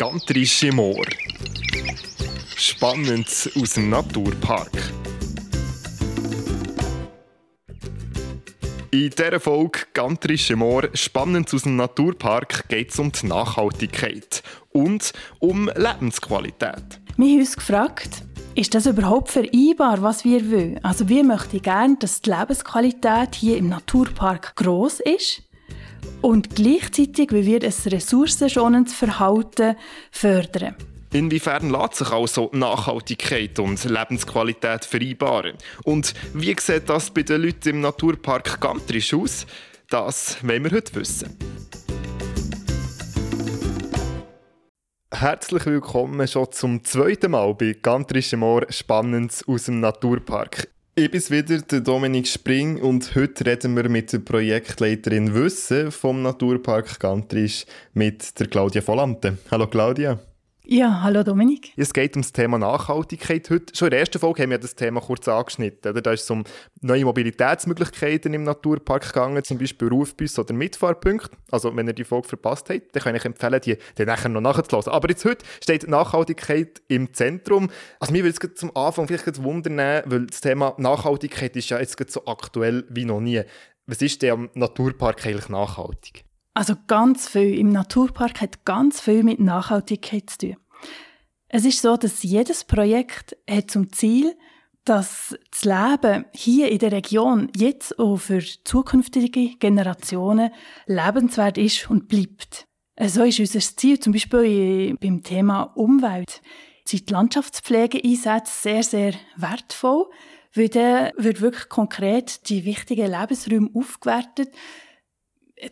Gantrische Moor. Spannend aus dem Naturpark. In dieser Folge Gantrische Moor Spannend aus dem Naturpark geht es um die Nachhaltigkeit und um Lebensqualität. Wir haben uns gefragt, ist das überhaupt vereinbar, was wir wollen? Also wir möchten gerne, dass die Lebensqualität hier im Naturpark groß ist und gleichzeitig wie wir ein ressourcenschonendes Verhalten fördern. Inwiefern lässt sich also Nachhaltigkeit und Lebensqualität vereinbaren? Und wie sieht das bei den Leuten im Naturpark Gantrisch aus? Das wollen wir heute wissen. Herzlich willkommen schon zum zweiten Mal bei Gantrische Moor Spannendes aus dem Naturpark. Ich bin wieder der Dominik Spring und heute reden wir mit der Projektleiterin Wissen vom Naturpark Gantrisch mit der Claudia Volante. Hallo Claudia. Ja, hallo Dominik. Es geht um das Thema Nachhaltigkeit. Heute, schon in der ersten Folge haben wir das Thema kurz angeschnitten. Oder? Da ist es um neue Mobilitätsmöglichkeiten im Naturpark gegangen, zum Beispiel Rufbus oder Mitfahrpunkte. Also wenn ihr die Folge verpasst habt, dann kann ich empfehlen, die dann nachher noch nachzulassen. Aber jetzt heute steht Nachhaltigkeit im Zentrum. Also mir würde es zum Anfang vielleicht wundern, weil das Thema Nachhaltigkeit ist ja jetzt so aktuell wie noch nie. Was ist denn am Naturpark eigentlich nachhaltig? Also ganz viel im Naturpark hat ganz viel mit Nachhaltigkeit zu tun. Es ist so, dass jedes Projekt hat zum Ziel, dass das Leben hier in der Region jetzt auch für zukünftige Generationen lebenswert ist und bleibt. So ist unser Ziel zum Beispiel beim Thema Umwelt. Sind die Landschaftspflegeeinsätze sehr, sehr wertvoll, weil dann wird wirklich konkret die wichtigen Lebensräume aufgewertet,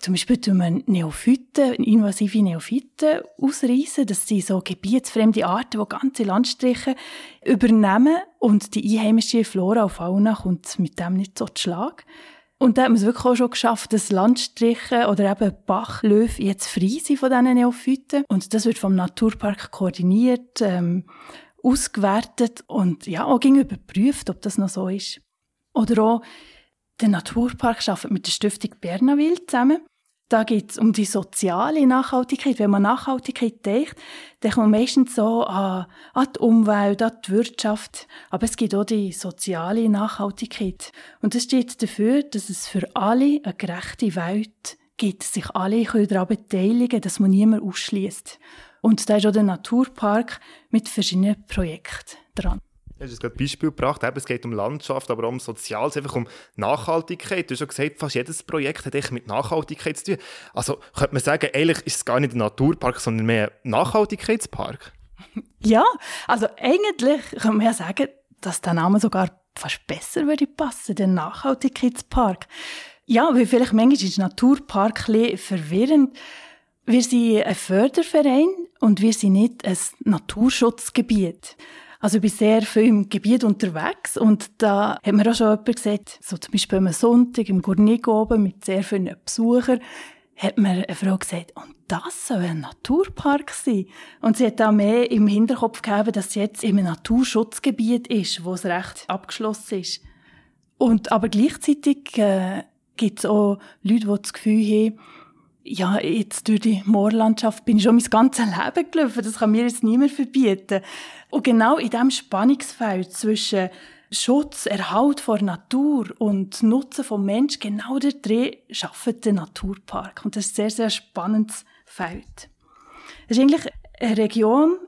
zum Beispiel tun wir Neophyten, invasive Neophyten ausreißen. Das sind so gebietsfremde Arten, die ganze Landstriche übernehmen und die einheimische Flora und Fauna kommt mit dem nicht so zu Schlag. Und da haben wir es wirklich auch schon geschafft, dass Landstriche oder eben Bachlöwe jetzt frei sind von diesen Neophyten. Und das wird vom Naturpark koordiniert, ähm, ausgewertet und ja, auch überprüft, ob das noch so ist. Oder auch der Naturpark arbeitet mit der Stiftung Bernaville zusammen. Da geht es um die soziale Nachhaltigkeit. Wenn man Nachhaltigkeit denkt, denkt man meistens so an, an die Umwelt, an die Wirtschaft. Aber es gibt auch die soziale Nachhaltigkeit. Und das steht dafür, dass es für alle eine gerechte Welt gibt, sich alle daran beteiligen können, dass man niemand ausschließt. Und da ist auch der Naturpark mit verschiedenen Projekten dran. Du hast gerade Beispiel gebracht, eben, es geht um Landschaft, aber auch um Soziales, einfach um Nachhaltigkeit. Du hast schon gesagt, fast jedes Projekt hat mit Nachhaltigkeit zu tun. Also könnte man sagen, eigentlich ist es gar nicht ein Naturpark, sondern mehr ein Nachhaltigkeitspark? Ja, also eigentlich kann man ja sagen, dass der Name sogar fast besser würde passen, der Nachhaltigkeitspark. Ja, weil vielleicht manchmal ist Naturpark ein verwirrend. Wir sind ein Förderverein und wir sind nicht ein Naturschutzgebiet. Also ich bin sehr viel im Gebiet unterwegs und da hat mir auch schon jemand gesagt, so zum Beispiel am Sonntag im Gurnig oben mit sehr vielen Besuchern, hat mir eine Frau gesagt, und das soll ein Naturpark sein. Und sie hat auch mehr im Hinterkopf gehabt, dass sie jetzt in einem Naturschutzgebiet ist, wo es recht abgeschlossen ist. Und aber gleichzeitig äh, gibt es auch Leute, die das Gefühl haben, ja, jetzt durch die Moorlandschaft bin ich schon mein ganzes Leben gelaufen. Das kann mir jetzt niemand verbieten. Und genau in diesem Spannungsfeld zwischen Schutz, Erhalt der Natur und Nutzen vom Mensch, genau der Dreh schafft der Naturpark. Und das ist ein sehr, sehr spannendes Feld. Es ist eigentlich eine Region,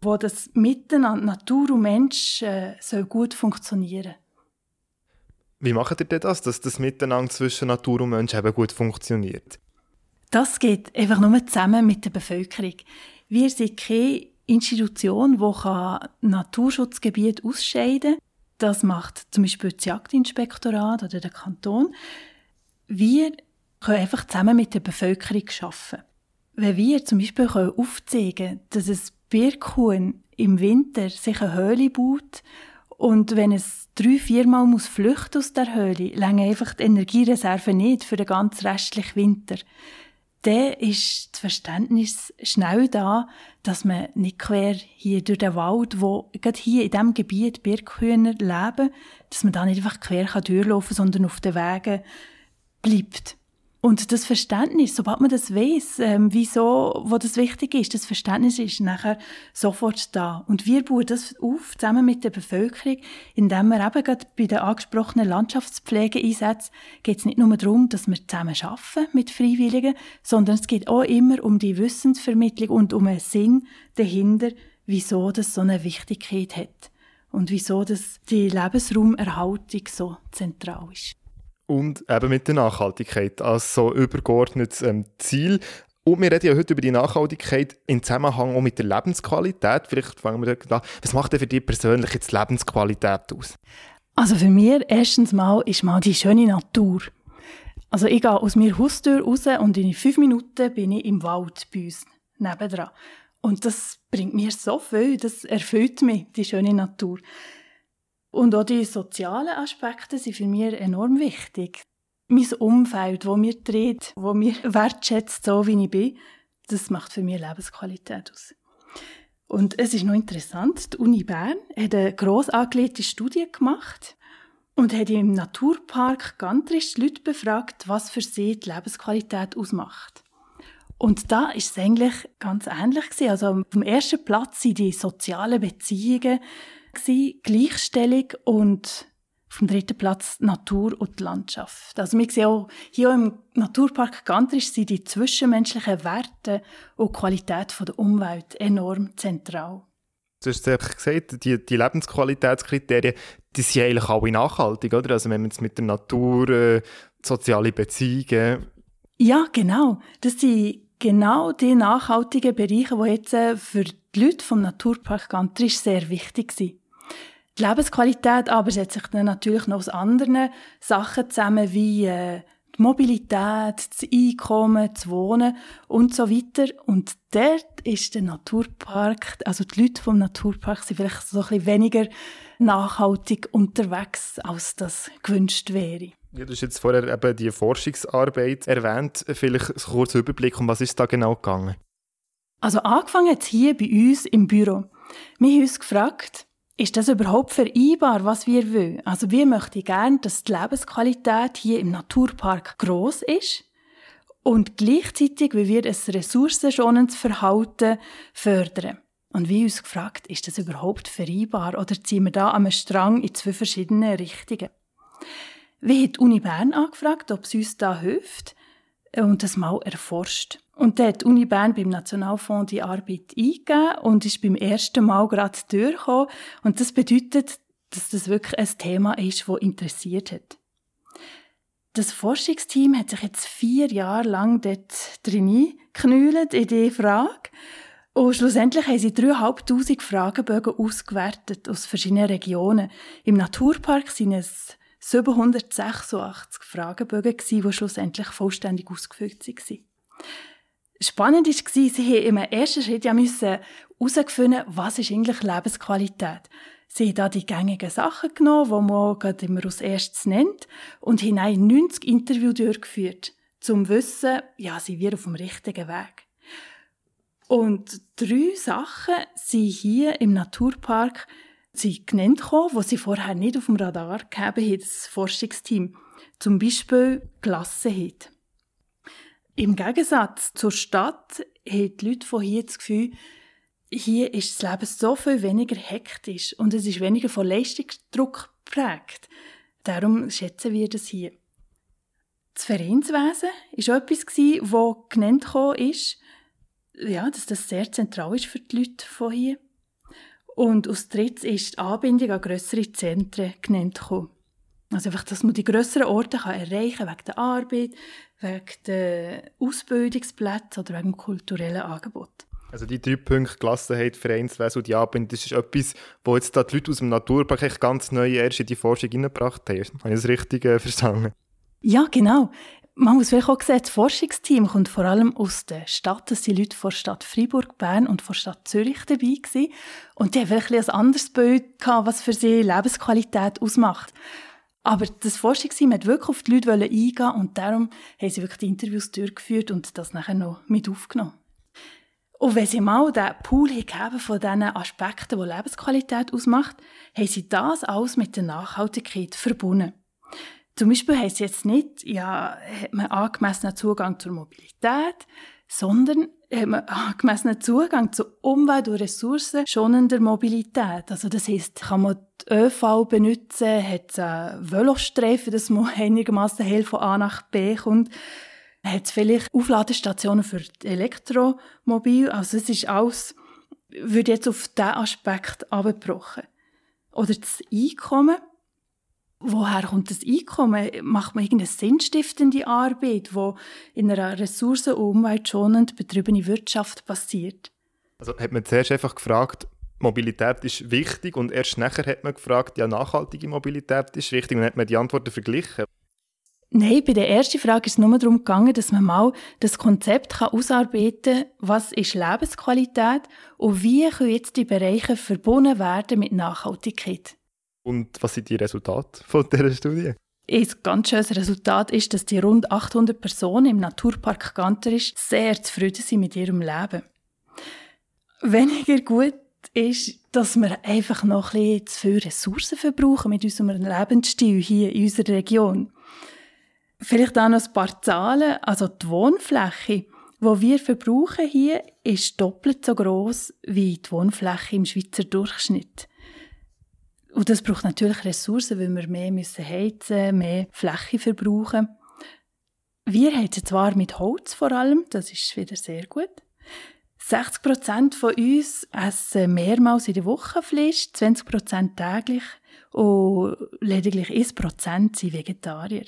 wo das Miteinander Natur und Mensch äh, soll gut funktionieren Wie macht ihr das, dass das Miteinander zwischen Natur und Mensch eben gut funktioniert? Das geht einfach nur zusammen mit der Bevölkerung. Wir sind keine Institution, die Naturschutzgebiet ausscheiden kann. Das macht zum Beispiel das Jagdinspektorat oder der Kanton. Wir können einfach zusammen mit der Bevölkerung arbeiten. Wenn wir zum Beispiel aufzeigen können, dass ein Birkhuhn im Winter sich eine Höhle baut und wenn es drei, viermal muss flüchten aus der Höhle, lange einfach die Energiereserve nicht für den ganzen restlichen Winter dann ist das Verständnis schnell da, dass man nicht quer hier durch den Wald, wo gerade hier in diesem Gebiet Birkhühner leben, dass man da nicht einfach quer durchlaufen kann, sondern auf den Wegen bleibt. Und das Verständnis, sobald man das weiß, ähm, wieso, wo das wichtig ist, das Verständnis ist nachher sofort da. Und wir bauen das auf, zusammen mit der Bevölkerung, indem wir eben gerade bei den angesprochenen Landschaftspflegeeinsätzen geht es nicht nur darum, dass wir zusammen arbeiten mit Freiwilligen, sondern es geht auch immer um die Wissensvermittlung und um einen Sinn dahinter, wieso das so eine Wichtigkeit hat und wieso das die Lebensraumerhaltung so zentral ist und eben mit der Nachhaltigkeit als so übergeordnetes ähm, Ziel. Und wir reden ja heute über die Nachhaltigkeit im Zusammenhang auch mit der Lebensqualität. Vielleicht fangen wir da an. Was macht denn für dich persönlich jetzt Lebensqualität aus? Also für mich erstens mal ist mal die schöne Natur. Also ich gehe aus meiner Haustür raus und in fünf Minuten bin ich im Wald bei uns nebendran. Und das bringt mir so viel, das erfüllt mich, die schöne Natur. Und auch die sozialen Aspekte sind für mich enorm wichtig. Mein Umfeld, wo mir dreht, wo mir wertschätzt, so wie ich bin, das macht für mich Lebensqualität aus. Und es ist noch interessant, die Uni Bern hat eine gross angelegte Studie gemacht und hat im Naturpark Gantrisch Leute befragt, was für sie die Lebensqualität ausmacht. Und da ist es eigentlich ganz ähnlich Also am ersten Platz sind die sozialen Beziehungen, gewesen, Gleichstellung und auf dem dritten Platz Natur und Landschaft. Also wir sehen auch hier im Naturpark Gantrisch sind die zwischenmenschlichen Werte und Qualität der Umwelt enorm zentral. Du hast es gesagt, die, die Lebensqualitätskriterien, die sind eigentlich alle nachhaltig, oder? Also wenn man es mit der Natur, äh, soziale Beziehungen... Ja, genau. Das sind genau die nachhaltigen Bereiche, die jetzt äh, für die Leute vom Naturpark Gantrisch sehr wichtig sind. Die Lebensqualität aber setzt sich dann natürlich noch aus anderen Sachen zusammen, wie äh, die Mobilität, das Einkommen, das Wohnen und so weiter. Und dort ist der Naturpark, also die Leute vom Naturpark sind vielleicht so ein bisschen weniger nachhaltig unterwegs, als das gewünscht wäre. Ja, du hast jetzt vorher eben die Forschungsarbeit erwähnt. Vielleicht ein kurzer Überblick, um was ist da genau gegangen? Also angefangen hat hier bei uns im Büro. Wir haben uns gefragt, ist das überhaupt vereinbar, was wir wollen? Also wir möchten gerne, dass die Lebensqualität hier im Naturpark groß ist und gleichzeitig, wie wir ein ressourcenschonendes Verhalten fördern. Und wir uns gefragt, ist das überhaupt vereinbar oder ziehen wir da am Strang in zwei verschiedene Richtungen? Wir haben die Uni Bern angefragt, ob es uns da hilft und das mal erforscht. Und dann hat die Uni Bern beim Nationalfonds die Arbeit eingegeben und ist beim ersten Mal gerade durchgekommen. Und das bedeutet, dass das wirklich ein Thema ist, das interessiert hat. Das Forschungsteam hat sich jetzt vier Jahre lang dort drin geknüllt in diese Frage. Und schlussendlich haben sie 3'500 Fragebögen ausgewertet aus verschiedenen Regionen. Im Naturpark sind es 786 Fragebögen, die schlussendlich vollständig ausgefüllt waren. Spannend war, sie haben im ersten Schritt ja herausfinden, was ist eigentlich Lebensqualität. Sie haben da die gängigen Sachen genommen, die man immer als erstes nennt, und haben 90 Interviews durchgeführt, um zu wissen, ja, sind wir auf dem richtigen Weg. Und drei Sachen sind hier im Naturpark sie genannt gekommen, die sie vorher nicht auf dem Radar gehabt haben, das Forschungsteam. Zum Beispiel Gelassenheit. Im Gegensatz zur Stadt haben die Leute von hier das Gefühl, hier ist das Leben so viel weniger hektisch und es ist weniger von Leistungsdruck geprägt. Darum schätzen wir das hier. Das Vereinswesen war auch etwas, das genannt ist, ja, dass das sehr zentral ist für die Leute von hier. Und aus drittens ist die Anbindung an grössere Zentren genannt Also einfach, dass man die grösseren Orte kann erreichen kann, wegen der Arbeit, wegen der Ausbildungsplätze oder wegen dem kulturellen Angebot. Also die drei Punkte, Gelassenheit, Vereinswesen und die Anbindung, das ist etwas, wo jetzt da die Leute aus dem Naturpark ganz neu erst in die Forschung hineingebracht haben. Habe ich das richtig äh, verstanden? Ja, genau. Man muss vielleicht auch sehen, das Forschungsteam kommt vor allem aus der Stadt. Das sind Leute von der Stadt Freiburg, Bern und von der Stadt Zürich dabei gewesen. Und die haben vielleicht ein anderes Bild gehabt, was für sie Lebensqualität ausmacht. Aber das Forschungsteam hat wirklich auf die Leute eingehen und darum haben sie wirklich die Interviews durchgeführt und das nachher noch mit aufgenommen. Und wenn sie mal den Pool gegeben von diesen Aspekten, die Lebensqualität ausmacht, haben sie das alles mit der Nachhaltigkeit verbunden. Zum Beispiel heisst es jetzt nicht, ja, hat man angemessenen Zugang zur Mobilität, sondern hat man angemessenen Zugang zu umwelt- und ressourcenschonender Mobilität. Also das heisst, kann man die ÖV benutzen, hat es einen Velostreifen, dass man einigermaßen hell von A nach B kommt, hat es vielleicht Aufladestationen für Elektromobil. Also es ist alles, würde jetzt auf diesen Aspekt abgebrochen. Oder das Einkommen woher kommt das Einkommen? Macht man irgendeine sinnstiftende Arbeit, wo in einer ressourcen- und umweltschonend betriebene Wirtschaft passiert? Also hat man zuerst einfach gefragt, Mobilität ist wichtig und erst nachher hat man gefragt, ja, nachhaltige Mobilität ist wichtig und hat man die Antworten verglichen. Nein, bei der ersten Frage ist es nur darum gegangen, dass man mal das Konzept kann ausarbeiten kann, was ist Lebensqualität und wie können jetzt die Bereiche verbunden werden mit Nachhaltigkeit. Und was sind die Resultate von dieser Studie? Ein ganz schönes Resultat ist, dass die rund 800 Personen im Naturpark Ganterisch sehr zufrieden sind mit ihrem Leben. Weniger gut ist, dass wir einfach noch ein bisschen zu viele Ressourcen verbrauchen mit unserem Lebensstil hier in unserer Region. Vielleicht auch noch ein paar Zahlen. Also die Wohnfläche, die wir verbrauchen hier, ist doppelt so groß wie die Wohnfläche im Schweizer Durchschnitt. Und das braucht natürlich Ressourcen, weil wir mehr müssen heizen, mehr Fläche verbrauchen. Wir heizen zwar mit Holz vor allem, das ist wieder sehr gut. 60 Prozent von uns essen mehrmals in der Woche Fleisch, 20 Prozent täglich und lediglich 1 Prozent sind Vegetarier.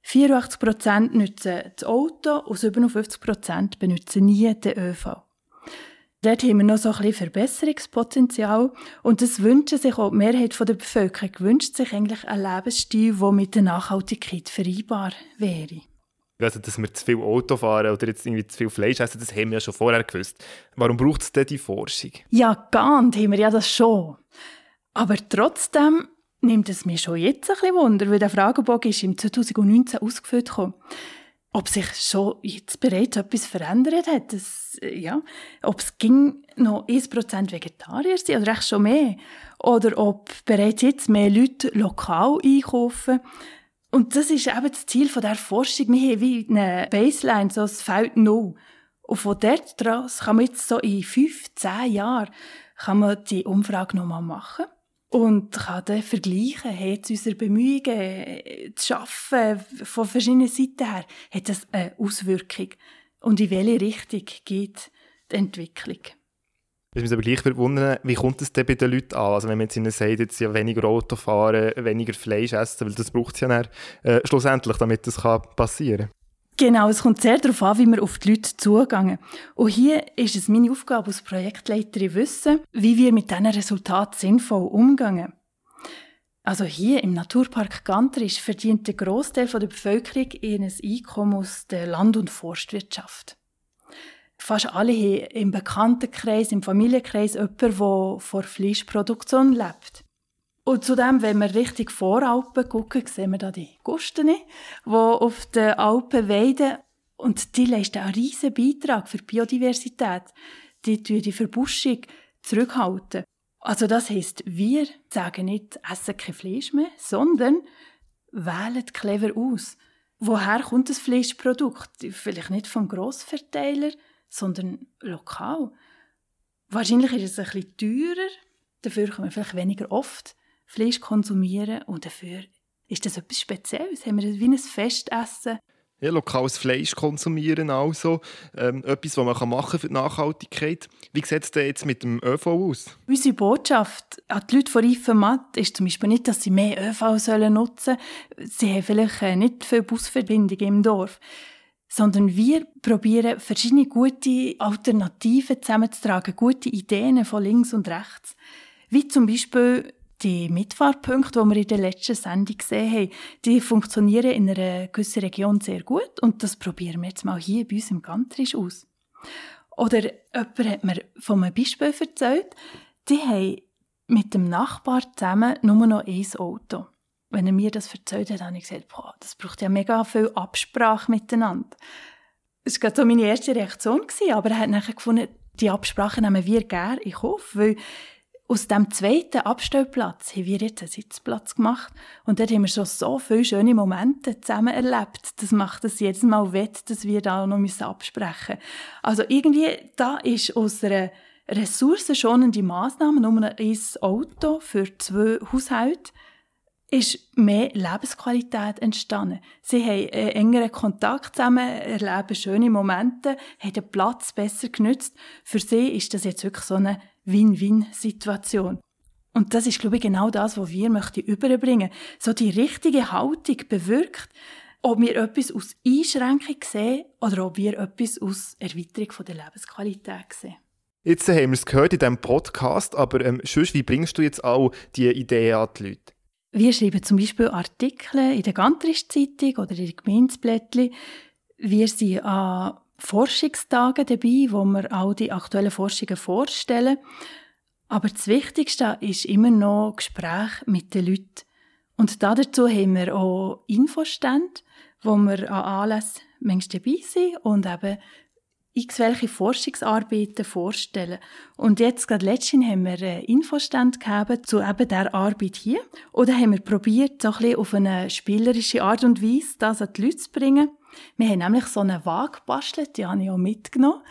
84 Prozent nutzen das Auto und 57 Prozent benutzen nie den ÖV. Dort haben wir noch so ein bisschen Verbesserungspotenzial. Und das wünscht sich auch die Mehrheit der Bevölkerung, wünscht sich eigentlich einen Lebensstil, der mit der Nachhaltigkeit vereinbar wäre. Also, dass wir zu viel Auto fahren oder jetzt irgendwie zu viel Fleisch essen, das haben wir ja schon vorher gewusst. Warum braucht es denn die Forschung? Ja, ganz haben wir ja das schon. Aber trotzdem nimmt es mich schon jetzt ein bisschen Wunder, weil der Fragebogen ist im 2019 ausgefüllt gekommen ob sich schon jetzt bereits etwas verändert hat. Das, ja, ob es ging noch 1% Vegetarier sind oder echt schon mehr. Oder ob bereits jetzt mehr Leute lokal einkaufen. Und das ist eben das Ziel von der Forschung. Wir haben wie eine Baseline, so ein Feld Null. Und von dort draus kann man jetzt so in fünf, zehn Jahren kann man die Umfrage nochmal machen und kann dann vergleichen, hat unsere Bemühungen, zu arbeiten, von verschiedenen Seiten her, hat das eine Auswirkung? Und in welche Richtung geht die Entwicklung? Was mich aber gleich verwundern, wie kommt es denn bei den Leuten an? Also wenn man jetzt ihnen sagt, jetzt ja weniger Auto fahren, weniger Fleisch essen, weil das braucht es ja dann, äh, schlussendlich, damit das passieren kann. Genau, es kommt sehr darauf an, wie wir auf die Leute zugehen. Und hier ist es meine Aufgabe als Projektleiterin wissen, wie wir mit diesen Resultaten sinnvoll umgehen. Also hier im Naturpark Gantrisch verdient der Großteil der Bevölkerung ihr Einkommen aus der Land- und Forstwirtschaft. Fast alle haben im Bekanntenkreis, im Familienkreis jemanden, der vor Fleischproduktion lebt. Und zudem, wenn wir richtig Voralpen gucken, sehen wir da die Gusten, die auf den Alpen weiden. Und die leisten einen riesen Beitrag für die Biodiversität. Die tun die Verbuschung zurückhalten. Also das heisst, wir sagen nicht, essen kein Fleisch mehr, sondern wählen clever aus. Woher kommt das Fleischprodukt? Vielleicht nicht vom Grossverteiler, sondern lokal. Wahrscheinlich ist es ein bisschen teurer, dafür kommen wir vielleicht weniger oft. Fleisch konsumieren und dafür ist das etwas Spezielles. Haben wir wie ein Festessen. Ja, lokales Fleisch konsumieren also. Ähm, etwas, was man machen kann für die Nachhaltigkeit. Wie sieht es denn jetzt mit dem ÖV aus? Unsere Botschaft an die Leute von Reifenmatt ist zum Beispiel nicht, dass sie mehr ÖV sollen nutzen sollen. Sie haben vielleicht äh, nicht viele Busverbindungen im Dorf. Sondern wir probieren, verschiedene gute Alternativen zusammenzutragen, gute Ideen von links und rechts. Wie zum Beispiel die Mitfahrpunkte, die wir in der letzten Sendung gesehen haben, die funktionieren in einer gewissen Region sehr gut und das probieren wir jetzt mal hier bei uns im Gantrisch aus. Oder jemand hat mir von einem Beispiel erzählt, die haben mit dem Nachbar zusammen nur noch ein Auto. Wenn er mir das erzählt hat, habe ich gesagt, boah, das braucht ja mega viel Absprache miteinander. Das war meine erste Reaktion, aber er hat nachher gefunden, die Absprache nehmen wir gerne in Kauf, weil aus dem zweiten Abstellplatz haben wir jetzt einen Sitzplatz gemacht und dort haben wir schon so viele schöne Momente zusammen erlebt. Das macht es jedes Mal wett, dass wir da noch absprechen müssen. Also irgendwie, da ist aus einer ressourcenschonenden Massnahme, nur ein Auto für zwei Haushalte, ist mehr Lebensqualität entstanden. Sie haben einen engeren Kontakt zusammen, erleben schöne Momente, haben den Platz besser genützt. Für sie ist das jetzt wirklich so eine Win-Win-Situation. Und das ist, glaube ich, genau das, was wir möchten überbringen. So die richtige Haltung bewirkt, ob wir etwas aus Einschränkung sehen oder ob wir etwas aus Erweiterung der Lebensqualität sehen. Jetzt haben wir es gehört in diesem Podcast, aber ähm, sonst, wie bringst du jetzt auch die Idee an die Leute? Wir schreiben zum Beispiel Artikel in der Gantrisch-Zeitung oder in den Gemeindeblättchen. Wir sind an Forschungstagen dabei, wo wir all die aktuellen Forschungen vorstellen. Aber das Wichtigste ist immer noch Gespräch mit den Leuten. Und dazu haben wir auch Infostände, wo wir an Anlässen manchmal dabei sind und eben irgendwelche Forschungsarbeiten vorstellen. Und jetzt, gerade letztens, haben wir einen Infostand gegeben zu eben dieser Arbeit hier. Oder haben wir probiert, so ein bisschen auf eine spielerische Art und Weise das an die Leute zu bringen. Wir haben nämlich so eine Waage gebastelt, die habe ich auch mitgenommen.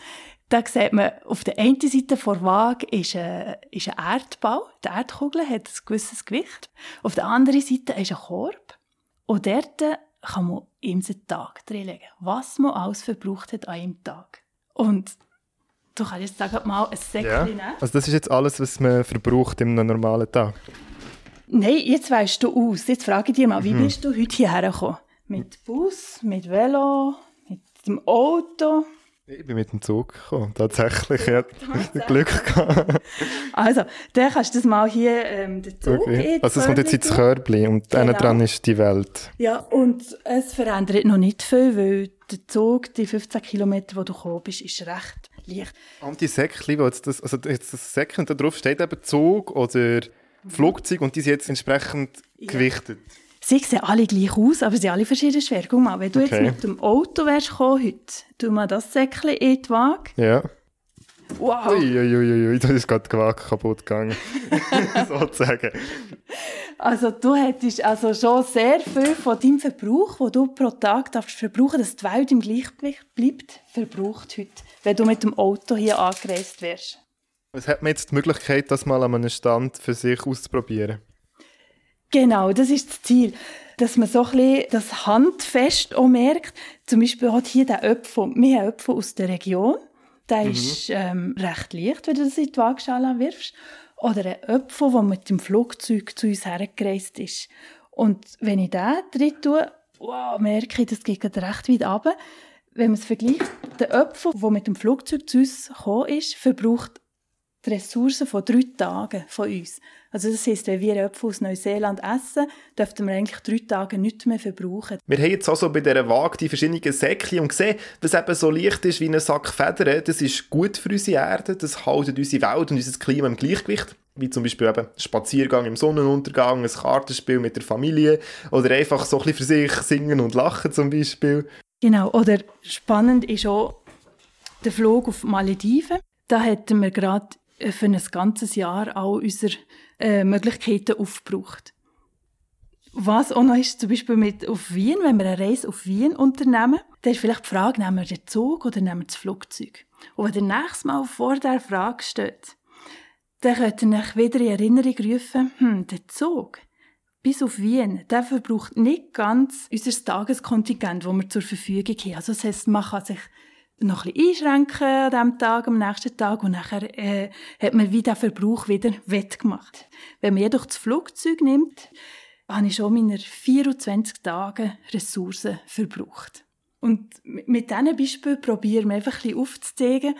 Da sieht man, auf der einen Seite vor Waage ist ein, ist ein Erdbau. Die Erdkugel hat ein gewisses Gewicht. Auf der anderen Seite ist ein Korb. Und dort kann man einen Tag drinlegen, was man alles verbraucht hat an einem Tag. Und du kannst jetzt sagen, mal ein Säckchen ja. nehmen. Also das ist jetzt alles, was man verbraucht in einem normalen Tag? Nein, jetzt weißt du aus. Jetzt frage ich dich mal, wie mhm. bist du heute hierher gekommen? Mit Bus, mit Velo, mit dem Auto? Ich bin mit dem Zug gekommen, tatsächlich. Ich hatte Glück gehabt. Also, dann kannst du das mal hier, ähm, den Zug okay. Also es kommt jetzt ins Körbli und genau. dran ist die Welt. Ja, und es verändert noch nicht viel, weil der Zug, die 15 Kilometer, wo du gekommen bist, ist recht leicht. Und die Säckchen, wo jetzt das, also jetzt das Säckchen, da drauf steht eben Zug oder Flugzeug und die sind jetzt entsprechend ja. gewichtet. Sie sehen alle gleich aus, aber sie haben alle verschiedene Schwerpunkte. Wenn du okay. jetzt mit dem Auto wärst gekommen heute, tu mal das Säckchen in die Waage. Ja. Wow. Uiuiuiui, ui, ui, da ist gerade die Waage kaputt gegangen. Sozusagen. Also du hättest also schon sehr viel von deinem Verbrauch, den du pro Tag darfst verbrauchen, dass die Welt im Gleichgewicht bleibt, verbraucht heute, wenn du mit dem Auto hier angereist wärst. Was hat man jetzt die Möglichkeit, das mal an einem Stand für sich auszuprobieren? Genau, das ist das Ziel. Dass man so ein bisschen das handfest auch merkt. Zum Beispiel hat hier der Öpfel, wir haben Öpfel aus der Region. Der mhm. ist ähm, recht leicht, wenn du das in die Waagschale wirfst. Oder ein Öpfel, der mit dem Flugzeug zu uns hergereist ist. Und wenn ich den drin tue, wow, merke ich, das geht recht weit runter. Wenn man es vergleicht, der Öpfel, der mit dem Flugzeug zu uns gekommen ist, verbraucht die Ressourcen von drei Tagen von uns. Also das heisst, wenn wir Äpfel aus Neuseeland essen, dürften wir eigentlich drei Tage nichts mehr verbrauchen. Wir haben jetzt also bei dieser Waage die verschiedenen Säckchen und gesehen, was eben so leicht ist wie ein Sack Federn, das ist gut für unsere Erde, das hält unsere Welt und unser Klima im Gleichgewicht. Wie zum Beispiel eben Spaziergang im Sonnenuntergang, ein Kartenspiel mit der Familie oder einfach so ein bisschen für sich singen und lachen zum Beispiel. Genau, oder spannend ist auch der Flug auf Malediven. Da hätten wir gerade für ein ganzes Jahr all unsere äh, Möglichkeiten aufgebraucht. Was auch noch ist, zum Beispiel mit auf Wien, wenn wir eine Reise auf Wien unternehmen, dann ist vielleicht die Frage, nehmen wir den Zug oder nehmen wir das Flugzeug? Und wenn der nächste Mal vor der Frage steht, dann könnt ihr euch wieder in Erinnerung rufen, hm, der Zug bis auf Wien, der verbraucht nicht ganz unser Tageskontingent, das wir zur Verfügung haben. Also das heisst, man kann sich noch ein bisschen einschränken an diesem Tag, am nächsten Tag und nachher äh, hat man wieder Verbrauch wieder wettgemacht. Wenn man jedoch das Flugzeug nimmt, habe ich schon meine 24 Tage Ressourcen verbraucht. Und mit diesen Beispielen probieren wir einfach ein aufzuzeigen,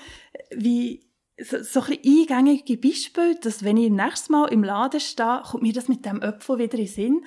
wie so, so ein eingängige Beispiele, dass wenn ich nächstes Mal im Laden stehe, kommt mir das mit dem Öpfel wieder in Sinn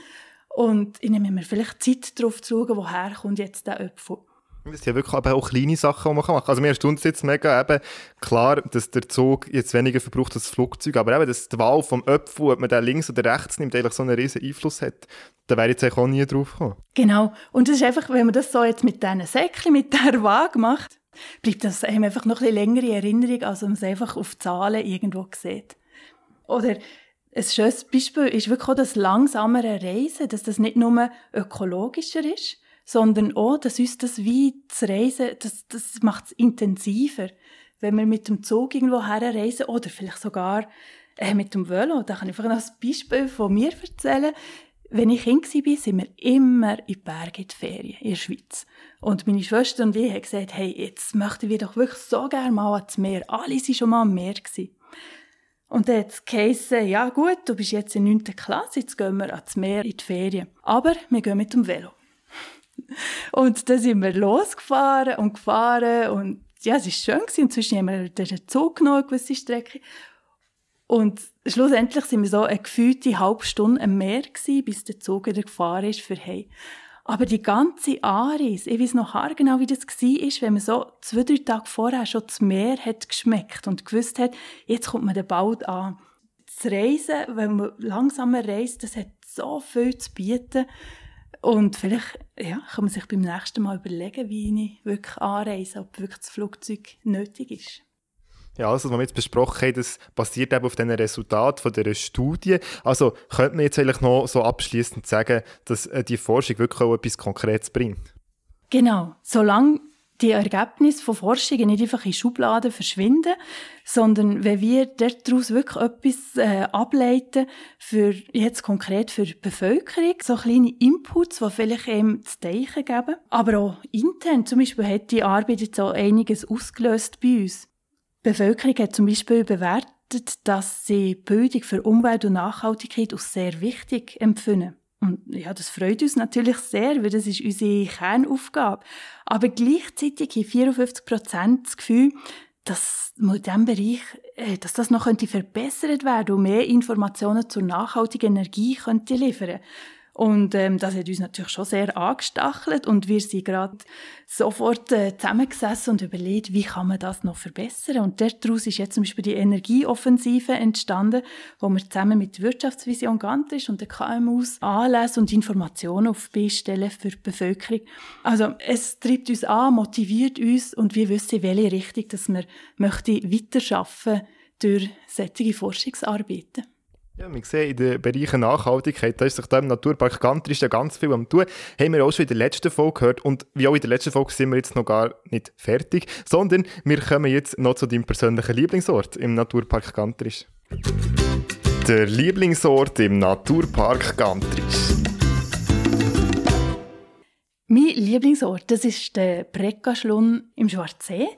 und ich nehme mir vielleicht Zeit darauf zu schauen, woher kommt jetzt der Öpfel. Das sind ja wirklich aber auch kleine Sachen, die man machen kann. Also mir erstaunt es jetzt mega eben, klar, dass der Zug jetzt weniger verbraucht als das Flugzeug, aber eben, dass die Wahl vom Öpfel, ob man den links oder rechts nimmt, eigentlich so einen riesen Einfluss hat, da wäre ich jetzt auch nie drauf gekommen. Genau. Und das ist einfach, wenn man das so jetzt mit diesen Säckchen, mit der Waage macht, bleibt das einem einfach noch ein bisschen länger in Erinnerung, als man es einfach auf Zahlen irgendwo sieht. Oder ein schönes Beispiel ist wirklich auch das langsamere Reisen, dass das nicht nur ökologischer ist, sondern auch, dass uns das wie zu reisen, das, das macht es intensiver. Wenn wir mit dem Zug irgendwo herreisen oder vielleicht sogar äh, mit dem Velo, da kann ich einfach noch ein Beispiel von mir erzählen. Wenn ich Kind war, sind wir immer in die Berge in die Ferien in der Schweiz. Und meine Schwester und ich haben gesagt, hey, jetzt möchten wir doch wirklich so gerne mal ans Meer. Alle waren schon mal am Meer. Und dann hat es geheißen, ja gut, du bist jetzt in 9. Klasse, jetzt gehen wir ans Meer in die Ferien. Aber wir gehen mit dem Velo. Und dann sind wir losgefahren und gefahren und ja, es war schön. Inzwischen haben wir den Zug genommen, eine gewisse Strecke. Und schlussendlich sind wir so eine gefühlte halbe Stunde am Meer gewesen, bis der Zug wieder gefahren ist für hey. Aber die ganze Aris, ich weiß noch genau, wie das war, wenn man so zwei, drei Tage vorher schon das Meer hat geschmeckt und gewusst hat, jetzt kommt man bald an. Das Reisen, wenn man langsamer reist, das hat so viel zu bieten. Und vielleicht ja, kann man sich beim nächsten Mal überlegen, wie ich wirklich anreise, ob wirklich das Flugzeug nötig ist. Ja, also, was wir jetzt besprochen haben, das basiert eben auf den Resultaten von dieser Studie. Also, könnte man jetzt eigentlich noch so abschließend sagen, dass äh, die Forschung wirklich auch etwas Konkretes bringt? Genau. Solange die Ergebnisse von Forschungen nicht einfach in Schubladen verschwinden, sondern wenn wir daraus wirklich etwas äh, ableiten, für, jetzt konkret für die Bevölkerung, so kleine Inputs, die vielleicht eben zu denken geben. Aber auch intern, zum Beispiel hat die Arbeit jetzt auch einiges ausgelöst bei uns. Die Bevölkerung hat zum Beispiel bewertet, dass sie Bildung für Umwelt und Nachhaltigkeit als sehr wichtig empfinden. Und ja, das freut uns natürlich sehr, weil das ist unsere Kernaufgabe. Aber gleichzeitig haben 54 Prozent das Gefühl, dass in diesem Bereich, äh, dass das noch könnte verbessert werden und mehr Informationen zur nachhaltigen Energie könnte liefern und ähm, das hat uns natürlich schon sehr angestachelt und wir sind gerade sofort äh, zusammengesessen und überlegt, wie kann man das noch verbessern. Und daraus ist jetzt zum Beispiel die Energieoffensive entstanden, wo wir zusammen mit Wirtschaftsvision Gantrisch und den KMUs Anlässe und Informationen auf stellen für die Bevölkerung. Also es treibt uns an, motiviert uns und wir wissen, welche Richtung dass wir möchte weiterarbeiten durch solche Forschungsarbeiten. Ja, wir sehen in den Bereichen Nachhaltigkeit, da ist sich da im Naturpark Gantrisch ja ganz viel am tun. Haben wir auch schon in der letzten Folge gehört und wie auch in der letzten Folge sind wir jetzt noch gar nicht fertig, sondern wir kommen jetzt noch zu deinem persönlichen Lieblingsort im Naturpark Gantrisch. Der Lieblingsort im Naturpark Gantrisch. Mein Lieblingsort, das ist der Breckaschlund im Schwarzsee.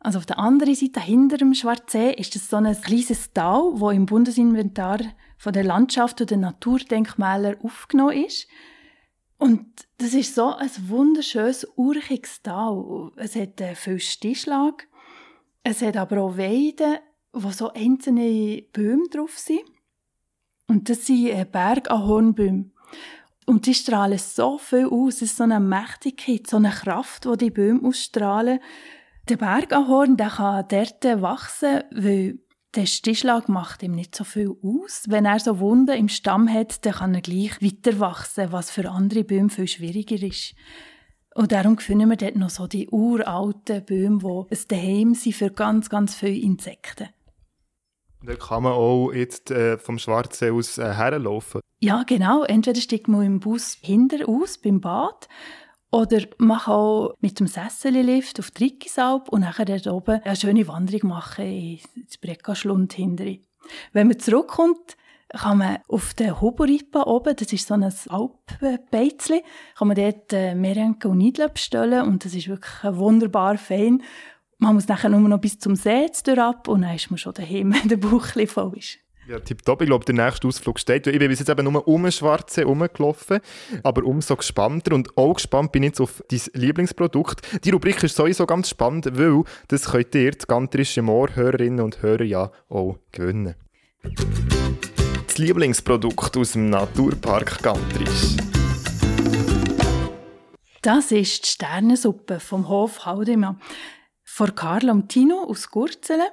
Also auf der anderen Seite, hinter dem Schwarzsee, ist das so ein kleines Tal, wo im Bundesinventar von der Landschaft und den Naturdenkmälern aufgenommen ist. Und das ist so ein wunderschönes, urchiges Tal. Es hat äh, viel Stichschlag. Es hat aber auch Weiden, wo so einzelne Bäume drauf sind. Und das sind äh, Bergahornbäume. Und die strahlen so viel aus. Es ist so eine Mächtigkeit, so eine Kraft, die die Bäume ausstrahlen. Der Bergahorn der kann dort wachsen, weil der Stichschlag macht ihm nicht so viel aus. Wenn er so Wunden im Stamm hat, dann kann er gleich weiter wachsen, was für andere Bäume viel schwieriger ist. Und darum finden wir dort noch so die uralten Bäume, die ein Daheim sind für ganz, ganz viele Insekten. Da kann man auch jetzt äh, vom Schwarzsee aus äh, herlaufen? Ja, genau. Entweder steigt man im Bus hinter aus, beim Bad, oder mach auch mit dem Sessellift auf die Rickisalp und nachher dort oben eine schöne Wanderung machen ins Breckaschlund hinterher. Wenn man zurückkommt, kann man auf der Hoboripa oben, das ist so ein Alpbeizli, kann man dort äh, Merenke und Nidle bestellen und das ist wirklich wunderbar fein. Man muss nachher nur noch bis zum See ab und dann ist man schon daheim, wenn der Bauch voll ist. Ja, tipptopp. Ich glaube, der nächste Ausflug steht. Ich bin bis jetzt eben nur um Schwarze rumgelaufen, aber umso gespannter und auch gespannt bin ich jetzt auf dein Lieblingsprodukt. Die Rubrik ist sowieso ganz spannend, weil das könnt ihr, die gantrische Moorhörerinnen und Hörer, ja auch gewinnen. Das Lieblingsprodukt aus dem Naturpark Gantrisch. Das ist die Sternensuppe vom Hof Haldemann von Carla und Tino aus Gurzelen.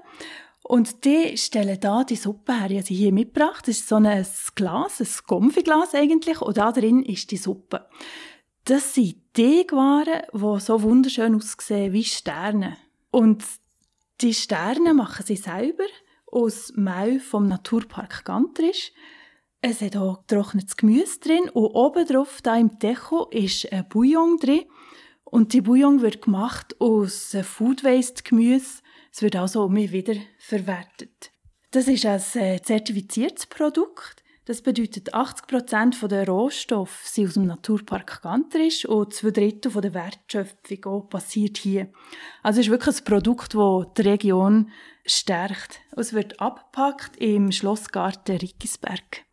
Und die stellen da die Suppe her. Ich habe sie hier mitgebracht. Das ist so ein Glas, ein Konfiglas eigentlich. Und da drin ist die Suppe. Das sind Teigwaren, die so wunderschön aussehen wie Sterne. Und die Sterne machen sie selber aus Mau vom Naturpark Gantrisch. Es hat auch getrocknetes Gemüse drin und oben drauf, da im Deko, ist ein Bouillon drin. Und die Bouillon wird gemacht aus Food Waste Gemüse. Es wird also immer wieder verwertet. Das ist ein äh, zertifiziertes Produkt. Das bedeutet, 80% der Rohstoffe sind aus dem Naturpark Gantrisch und zwei Drittel der Wertschöpfung passiert hier. Also es ist wirklich ein Produkt, das die Region stärkt. Es wird abgepackt im Schlossgarten Rickisberg.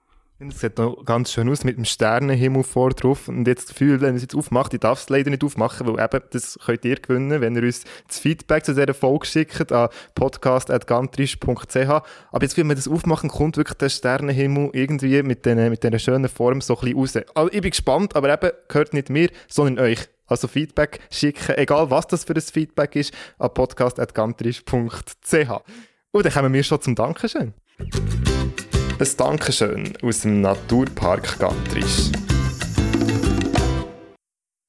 Es sieht noch ganz schön aus mit dem Sternenhimmel vor drauf. Und jetzt das Gefühl, wenn ich es jetzt aufmache, ich darf es leider nicht aufmachen, weil eben, das könnt ihr gewinnen, wenn ihr uns das Feedback zu dieser Folge schickt an podcast.gantrisch.ch. Aber jetzt, wenn wir das aufmachen, kommt wirklich der Sternenhimmel irgendwie mit dieser mit schönen Form so ein bisschen raus. Also ich bin gespannt, aber eben, gehört nicht mir, sondern euch. Also Feedback schicken, egal was das für ein Feedback ist, an podcast.gantrisch.ch. Und dann kommen wir schon zum Dankeschön. Ein Dankeschön aus dem Naturpark Gantrisch.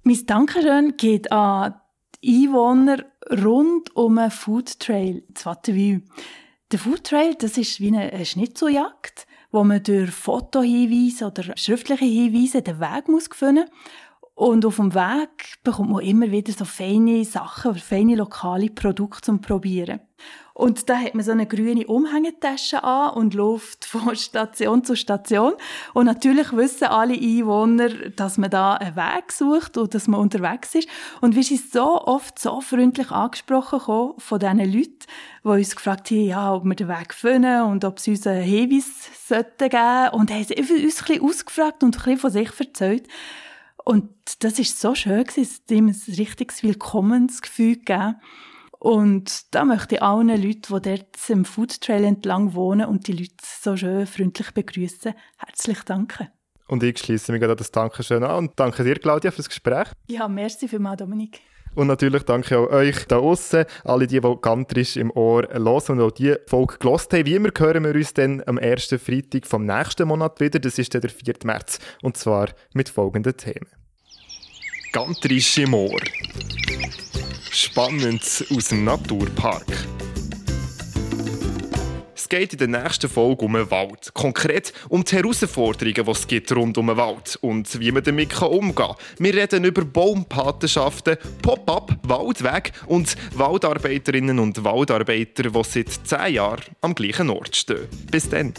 Mein Dankeschön geht an die Einwohner rund um den Food Trail in Wattenwil. Der Food Trail, das ist wie eine Schnitzeljagd, wo man durch Fotohinweise oder schriftliche Hinweise den Weg muss finden und auf dem Weg bekommt man immer wieder so feine Sachen, feine lokale Produkte zum Probieren. Und da hat man so eine grüne Umhängetasche an und läuft von Station zu Station. Und natürlich wissen alle Einwohner, dass man da einen Weg sucht und dass man unterwegs ist. Und wir sind so oft so freundlich angesprochen von diesen Leuten, die uns gefragt haben, ja, ob wir den Weg finden und ob sie uns einen Hinweis sollten geben. Und haben uns ein bisschen ausgefragt und ein bisschen von sich erzählt. Und das ist so schön, es hat ihm ein richtiges Willkommensgefühl gegeben. Und da möchte ich allen Leuten, die dort im Food Trail entlang wohnen und die Leute so schön freundlich begrüßen, herzlich danken. Und ich schließe mich gerade das Dankeschön an und danke dir, Claudia, für das Gespräch. Ja, merci vielmals, Dominik. Und natürlich danke auch euch da außen, alle die, die gantrisch im Ohr hören und auch die Folge gelost haben. Wie immer hören wir uns dann am ersten Freitag vom nächsten Monat wieder. Das ist dann der 4. März. Und zwar mit folgenden Themen. Gantrisch im Ohr. Spannendes aus dem Naturpark. Es geht in der nächsten Folge um den Wald. Konkret um die Herausforderungen, die es gibt rund um den Wald und wie man damit umgehen kann. Wir reden über Baumpatenschaften, Pop-up, Waldweg und Waldarbeiterinnen und Waldarbeiter, die seit 10 Jahren am gleichen Ort stehen. Bis dann.